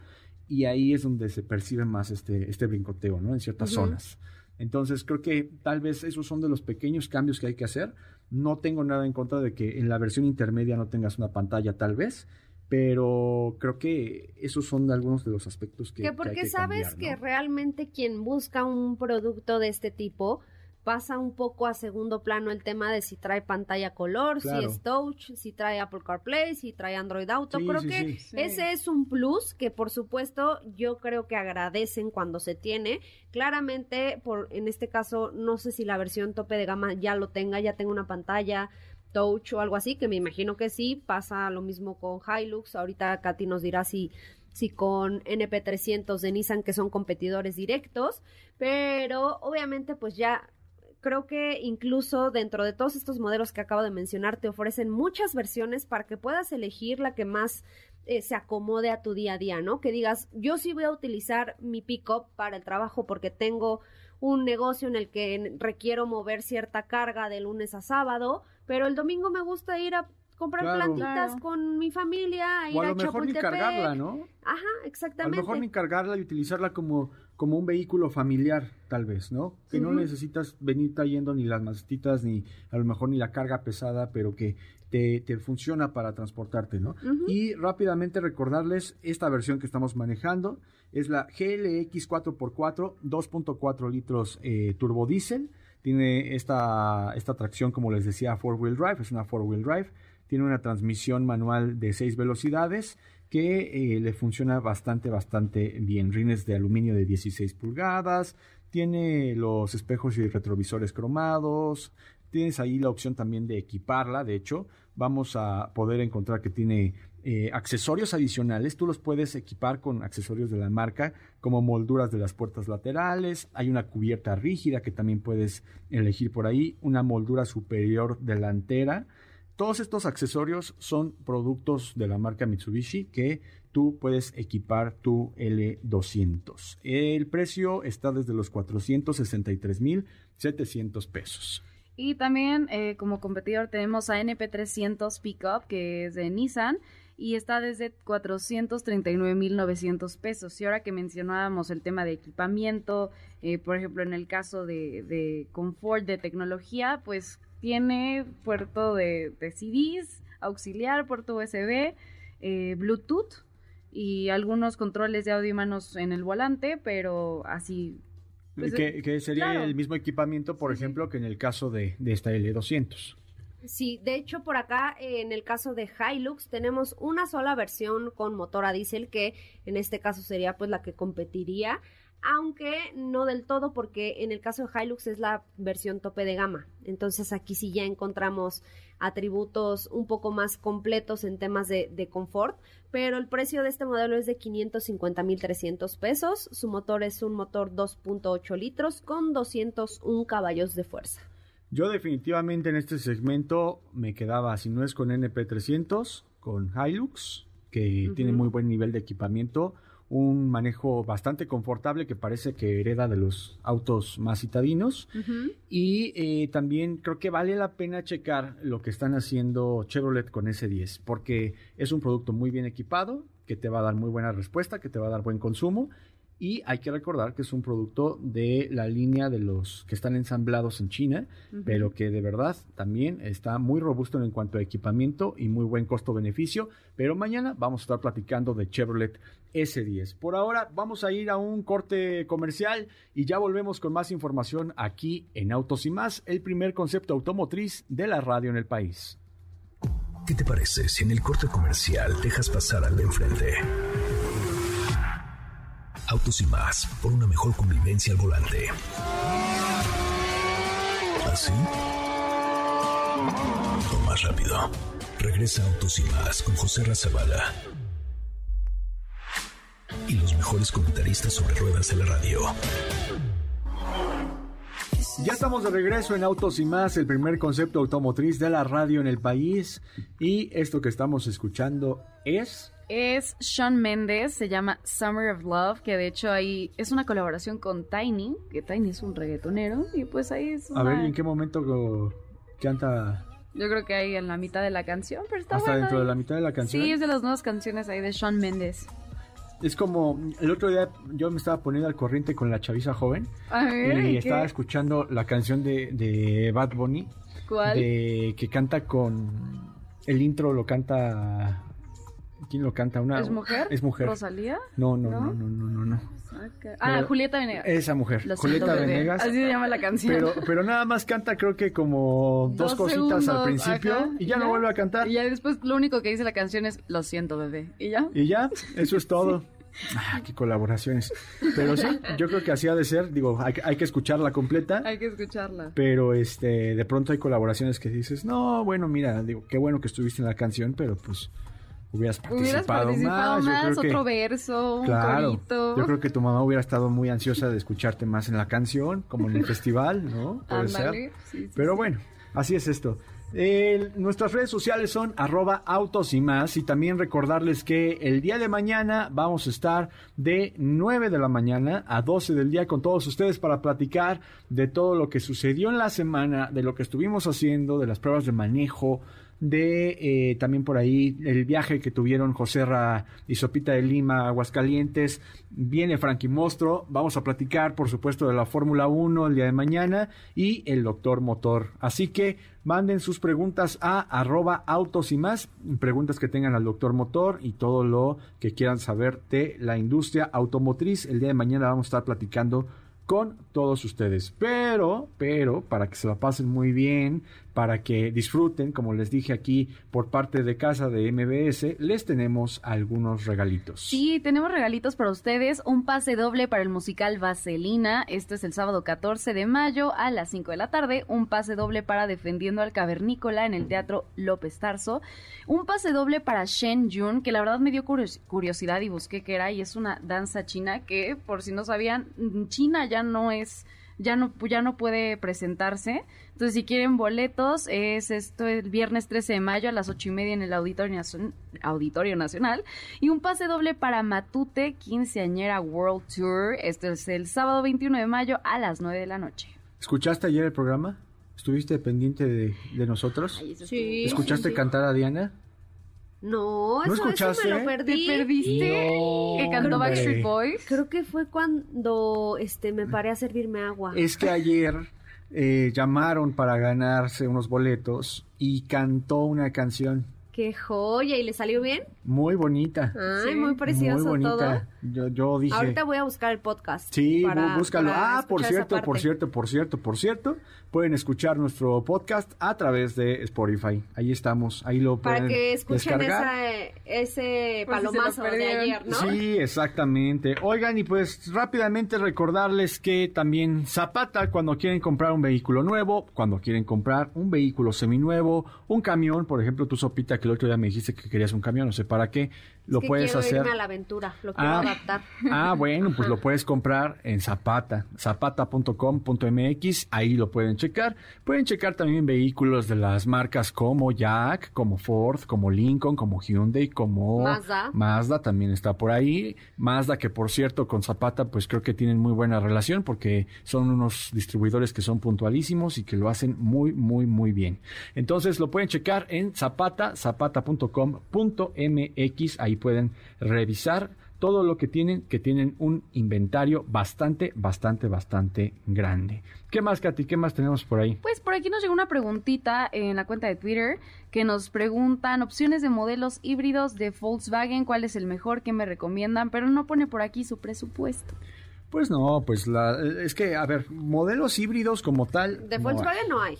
y ahí es donde se percibe más este, este brincoteo, ¿no? En ciertas zonas. Entonces creo que tal vez esos son de los pequeños cambios que hay que hacer. No tengo nada en contra de que en la versión intermedia no tengas una pantalla tal vez, pero creo que esos son algunos de los aspectos que... Que porque sabes que realmente quien busca un producto de este tipo pasa un poco a segundo plano el tema de si trae pantalla color, si es touch, si trae Apple CarPlay, si trae Android Auto. creo que ese es un plus que por supuesto yo creo que agradecen cuando se tiene. Claramente, por en este caso, no sé si la versión tope de gama ya lo tenga, ya tenga una pantalla touch o algo así, que me imagino que sí, pasa lo mismo con Hilux. Ahorita Katy nos dirá si si con NP300 de Nissan que son competidores directos, pero obviamente pues ya creo que incluso dentro de todos estos modelos que acabo de mencionar te ofrecen muchas versiones para que puedas elegir la que más eh, se acomode a tu día a día, ¿no? Que digas, yo sí voy a utilizar mi pickup para el trabajo porque tengo un negocio en el que requiero mover cierta carga de lunes a sábado, pero el domingo me gusta ir a comprar plantitas con mi familia, ir o a, lo mejor ni cargarla, ¿no? Ajá, exactamente. A lo mejor ni cargarla y utilizarla como, como un vehículo familiar, tal vez, ¿no? Que no necesitas venir trayendo ni las mastitas, ni a lo mejor ni la carga pesada, pero que te, te funciona para transportarte, ¿no? Y rápidamente recordarles esta versión que estamos manejando. Es la GLX 4x4, 2.4 litros eh, turbodiesel. Tiene esta, esta tracción, como les decía, four-wheel drive, es una four-wheel drive tiene una transmisión manual de 6 velocidades que eh, le funciona bastante, bastante bien. Rines de aluminio de 16 pulgadas, tiene los espejos y retrovisores cromados, tienes ahí la opción también de equiparla, de hecho, vamos a poder encontrar que tiene eh, accesorios adicionales, tú los puedes equipar con accesorios de la marca, como molduras de las puertas laterales, hay una cubierta rígida que también puedes elegir por ahí, una moldura superior delantera, todos estos accesorios son productos de la marca Mitsubishi que tú puedes equipar tu L200. El precio está desde los 463,700 pesos. Y también eh, como competidor tenemos a NP300 Pickup que es de Nissan y está desde 439.900 pesos. Y ahora que mencionábamos el tema de equipamiento, eh, por ejemplo en el caso de, de confort, de tecnología, pues tiene puerto de, CDs, auxiliar, puerto USB, eh, Bluetooth y algunos controles de audio y manos en el volante, pero así... Pues, que, sería el mismo equipamiento, por ejemplo, que en el caso de, de esta L200. Sí, de hecho por acá en el caso de Hilux tenemos una sola versión con motor a diésel que en este caso sería pues la que competiría aunque no del todo porque en el caso de Hilux es la versión tope de gama. Entonces aquí sí ya encontramos atributos un poco más completos en temas de, confort, pero el precio de este modelo es de 550.300 pesos. Su motor es un motor 2.8 litros con 201 caballos de fuerza. Yo definitivamente en este segmento me quedaba, si no es con NP300, con Hilux, que tiene muy buen nivel de equipamiento un manejo bastante confortable que parece que hereda de los autos más citadinos. Y eh, también creo que vale la pena checar lo que están haciendo Chevrolet con S10, porque es un producto muy bien equipado, que te va a dar muy buena respuesta, que te va a dar buen consumo y hay que recordar que es un producto de la línea de los que están ensamblados en China, pero que de verdad también está muy robusto en cuanto a equipamiento y muy buen costo-beneficio. Pero mañana vamos a estar platicando de Chevrolet S10. Por ahora vamos a ir a un corte comercial y ya volvemos con más información aquí en Autos y más, el primer concepto automotriz de la radio en el país. ¿Qué te parece si en el corte comercial dejas pasar al de enfrente? Autos y más, por una mejor convivencia al volante. ¿Así? O más rápido. Regresa Autos y más con José Razabala. Y los mejores comentaristas sobre ruedas de la radio. Ya estamos de regreso en Autos y más, el primer concepto automotriz de la radio en el país. Y esto que estamos escuchando es es Sean Mendes, se llama Summer of Love, que de hecho ahí es una colaboración con Tiny, que Tiny es un reggaetonero, y pues ahí es A ver, ¿en qué momento canta...? Yo creo que ahí en la mitad de la canción, pero está ¿Hasta dentro de la mitad de la canción? Sí, es de las nuevas canciones ahí de Sean Mendes. Es como, el otro día yo me estaba poniendo al corriente con la chaviza joven y estaba escuchando la canción de, de Bad Bunny. ¿Cuál? De, que canta con... El intro lo canta ¿Quién lo canta? Una, ¿Es mujer? Es mujer. ¿Rosalía? No, no, ¿No? no, no, no, no. Ah, Pero- Julieta Venegas. Esa mujer, Julieta bebé. Venegas. Así se llama la canción. Pero, pero nada más canta creo que como dos, Dos cositas al principio y ya no vuelve a cantar. Y ya después lo único que dice la canción es Lo siento, bebé. ¿Y ya? Y ya, eso es todo. Ah, qué colaboraciones. Pero sí, yo creo que así ha de ser. Digo, hay, hay que escucharla completa. Hay que escucharla. Pero este, de pronto hay colaboraciones que dices, no, bueno, mira, digo, qué bueno que estuviste en la canción, pero pues hubieras participado, Hubieras participado más. Más, que- otro verso, un corito. yo creo que tu mamá hubiera estado muy ansiosa de escucharte más en la canción, como en el festival, ¿no? Puede ser. Sí, sí, Pero bueno, así es esto. El- nuestras redes sociales son arroba autos y más y también recordarles que el día de mañana vamos a estar de 9 de la mañana a 12 del día con todos ustedes para platicar de todo lo que sucedió en la semana, de lo que estuvimos haciendo, de las pruebas de manejo, de eh, también por ahí el viaje que tuvieron José Ra y Sopita de Lima, Aguascalientes. Viene Frankie Mostro. Vamos a platicar, por supuesto, de la Fórmula 1 el día de mañana y el Doctor Motor. Así que manden sus preguntas a arroba autos y más, preguntas que tengan al Doctor Motor y todo lo que quieran saber de la industria automotriz. El día de mañana vamos a estar platicando con todos ustedes. Pero, pero, para que se la pasen muy bien, para que disfruten, como les dije aquí por parte de casa de MBS, les tenemos algunos regalitos. Sí, tenemos regalitos para ustedes. Un pase doble para el musical Vaselina. Esto es el sábado 14 de mayo a las 5 de la tarde. Un pase doble para Defendiendo al Cavernícola en el Teatro López Tarso. Un pase doble para Shen Yun, que la verdad me dio curios- curiosidad y busqué qué era. Y es una danza china que, por si no sabían, China ya no es ya no, ya no puede presentarse. Entonces, si quieren boletos, es esto el viernes 13 de mayo a las ocho y media en el Auditorio, Nacion- Auditorio Nacional. Y un pase doble para Matute, quinceañera World Tour. Esto es el sábado 21 de mayo a las 9 de la noche. ¿Escuchaste ayer el programa? ¿Estuviste pendiente de, de nosotros? Sí, ¿Escuchaste sí, sí. cantar a Diana? No, ¿No eso, eso me lo ¿Te perdí. perdiste? No, que cantó. Backstreet Boys. Creo que fue cuando este me paré a servirme agua. Es que ayer eh, llamaron para ganarse unos boletos y cantó una canción Qué joya, ¿y le salió bien? muy bonita. Ay, Sí, muy precioso muy todo. bonita. Yo, yo dije... Ahorita voy a buscar el podcast. Sí, para- bú- búscalo. para ah, por cierto, por cierto, por cierto, por cierto. Pueden escuchar nuestro podcast a través de Spotify. Ahí estamos, ahí lo pueden Para que escuchen descargar. esa, ese si palomazo de ayer, ¿no? Sí, exactamente. Oigan, y pues rápidamente recordarles que también Zapata, cuando quieren comprar un vehículo nuevo, cuando quieren comprar un vehículo seminuevo, un camión, por ejemplo, tu sopita que el otro día me dijiste que querías un camión, no sé para qué, lo Es que puedes quiero hacer. irme a la aventura, lo quiero Ah, adaptar. ah, bueno, pues lo puedes comprar en Zapata, zapata.com.mx, ahí lo pueden checar. Pueden checar también vehículos de las marcas como Jack, como Ford, como Lincoln, como Hyundai, como Mazda. Mazda también está por ahí. Mazda que por cierto con Zapata pues creo que tienen muy buena relación porque son unos distribuidores que son puntualísimos y que lo hacen muy muy muy bien. Entonces lo pueden checar en zapata, zapata.com.mx, ahí pueden revisar todo lo que tienen, que tienen un inventario bastante, bastante, bastante grande. ¿Qué más, Katy? ¿Qué más tenemos por ahí? Pues por aquí nos llegó una preguntita en la cuenta de Twitter que nos preguntan opciones de modelos híbridos de Volkswagen, cuál es el mejor, qué me recomiendan, pero no pone por aquí su presupuesto. Pues no, pues la, es que, a ver, modelos híbridos como tal. De no hay. Volkswagen no hay.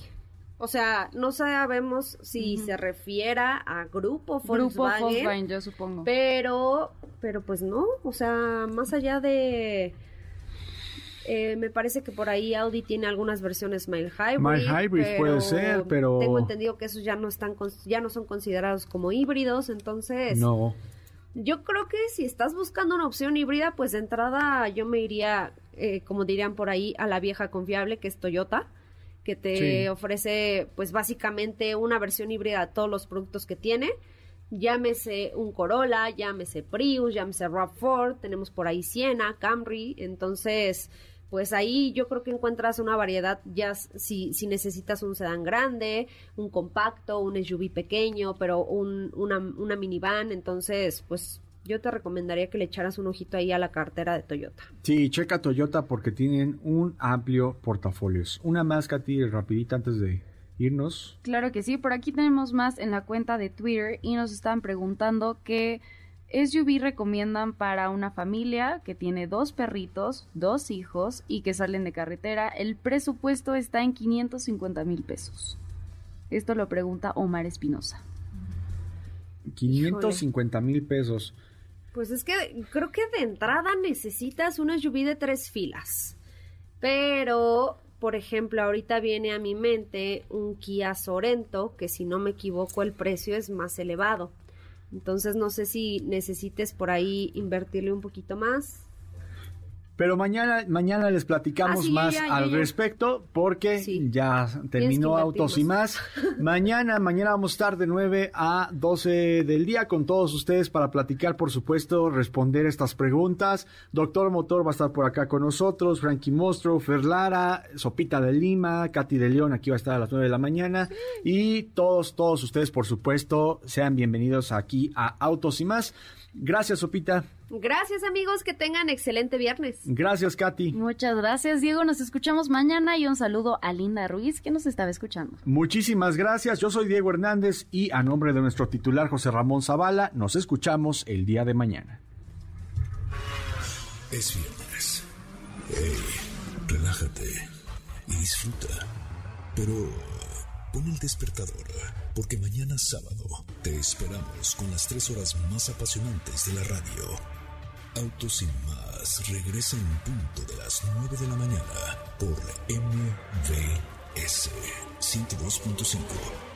O sea, no sabemos si se refiera a grupo Volkswagen, Grupo Volkswagen, yo supongo. pero, pero pues no, o sea, más allá de, eh, me parece que por ahí Audi tiene algunas versiones mild hybrid. Mild hybrid puede ser, pero- tengo entendido que esos ya no están, ya no son considerados como híbridos, entonces. No. Yo creo que si estás buscando una opción híbrida, pues de entrada yo me iría, eh, como dirían por ahí, a la vieja confiable que es Toyota, que te Sí. ofrece pues básicamente una versión híbrida de todos los productos que tiene. Llámese un Corolla, llámese Prius, llámese RAV4, tenemos por ahí Siena, Camry, entonces pues ahí yo creo que encuentras una variedad ya si, si necesitas un sedán grande, un compacto, un SUV pequeño, pero un, una, una minivan, entonces pues yo te recomendaría que le echaras un ojito ahí a la cartera de Toyota. Sí, checa Toyota porque tienen un amplio portafolio. Una más, Katy, rapidita antes de irnos. Claro que sí, por aquí tenemos más en la cuenta de Twitter y nos están preguntando qué SUV recomiendan para una familia que tiene dos perritos, dos hijos y que salen de carretera. El presupuesto está en 550 mil pesos. Esto lo pregunta Omar Espinosa. 550 mil pesos. Pues es que creo que de entrada necesitas una SUV de tres filas. Pero, por ejemplo, ahorita viene a mi mente un Kia Sorento, que si no me equivoco el precio es más elevado. Entonces no sé si necesites por ahí invertirle un poquito más. Pero mañana, mañana les platicamos Ah, más sí, ya, ya, al ya. respecto porque Sí. ya terminó Autos y más. Mañana, mañana vamos a estar de 9 a 12 del día con todos ustedes para platicar, por supuesto, responder estas preguntas. Doctor Motor va a estar por acá con nosotros, Frankie Mostro, Fer Lara, Sopita de Lima, Katy de León, aquí va a estar a las 9 de la mañana. Y todos, todos ustedes, por supuesto, sean bienvenidos aquí a Autos y más. Gracias, Sopita. Gracias amigos, que tengan excelente viernes. Gracias, Katy. Muchas gracias, Diego. Nos escuchamos mañana y un saludo a Linda Ruiz que nos estaba escuchando. Muchísimas gracias. Yo soy Diego Hernández y a nombre de nuestro titular José Ramón Zavala, nos escuchamos el día de mañana. Es viernes. Hey, relájate y disfruta. Pero pon el despertador, porque mañana sábado te esperamos con las tres horas más apasionantes de la radio. Autos sin más regresa en punto de las 9 de la mañana por MVS 102.5.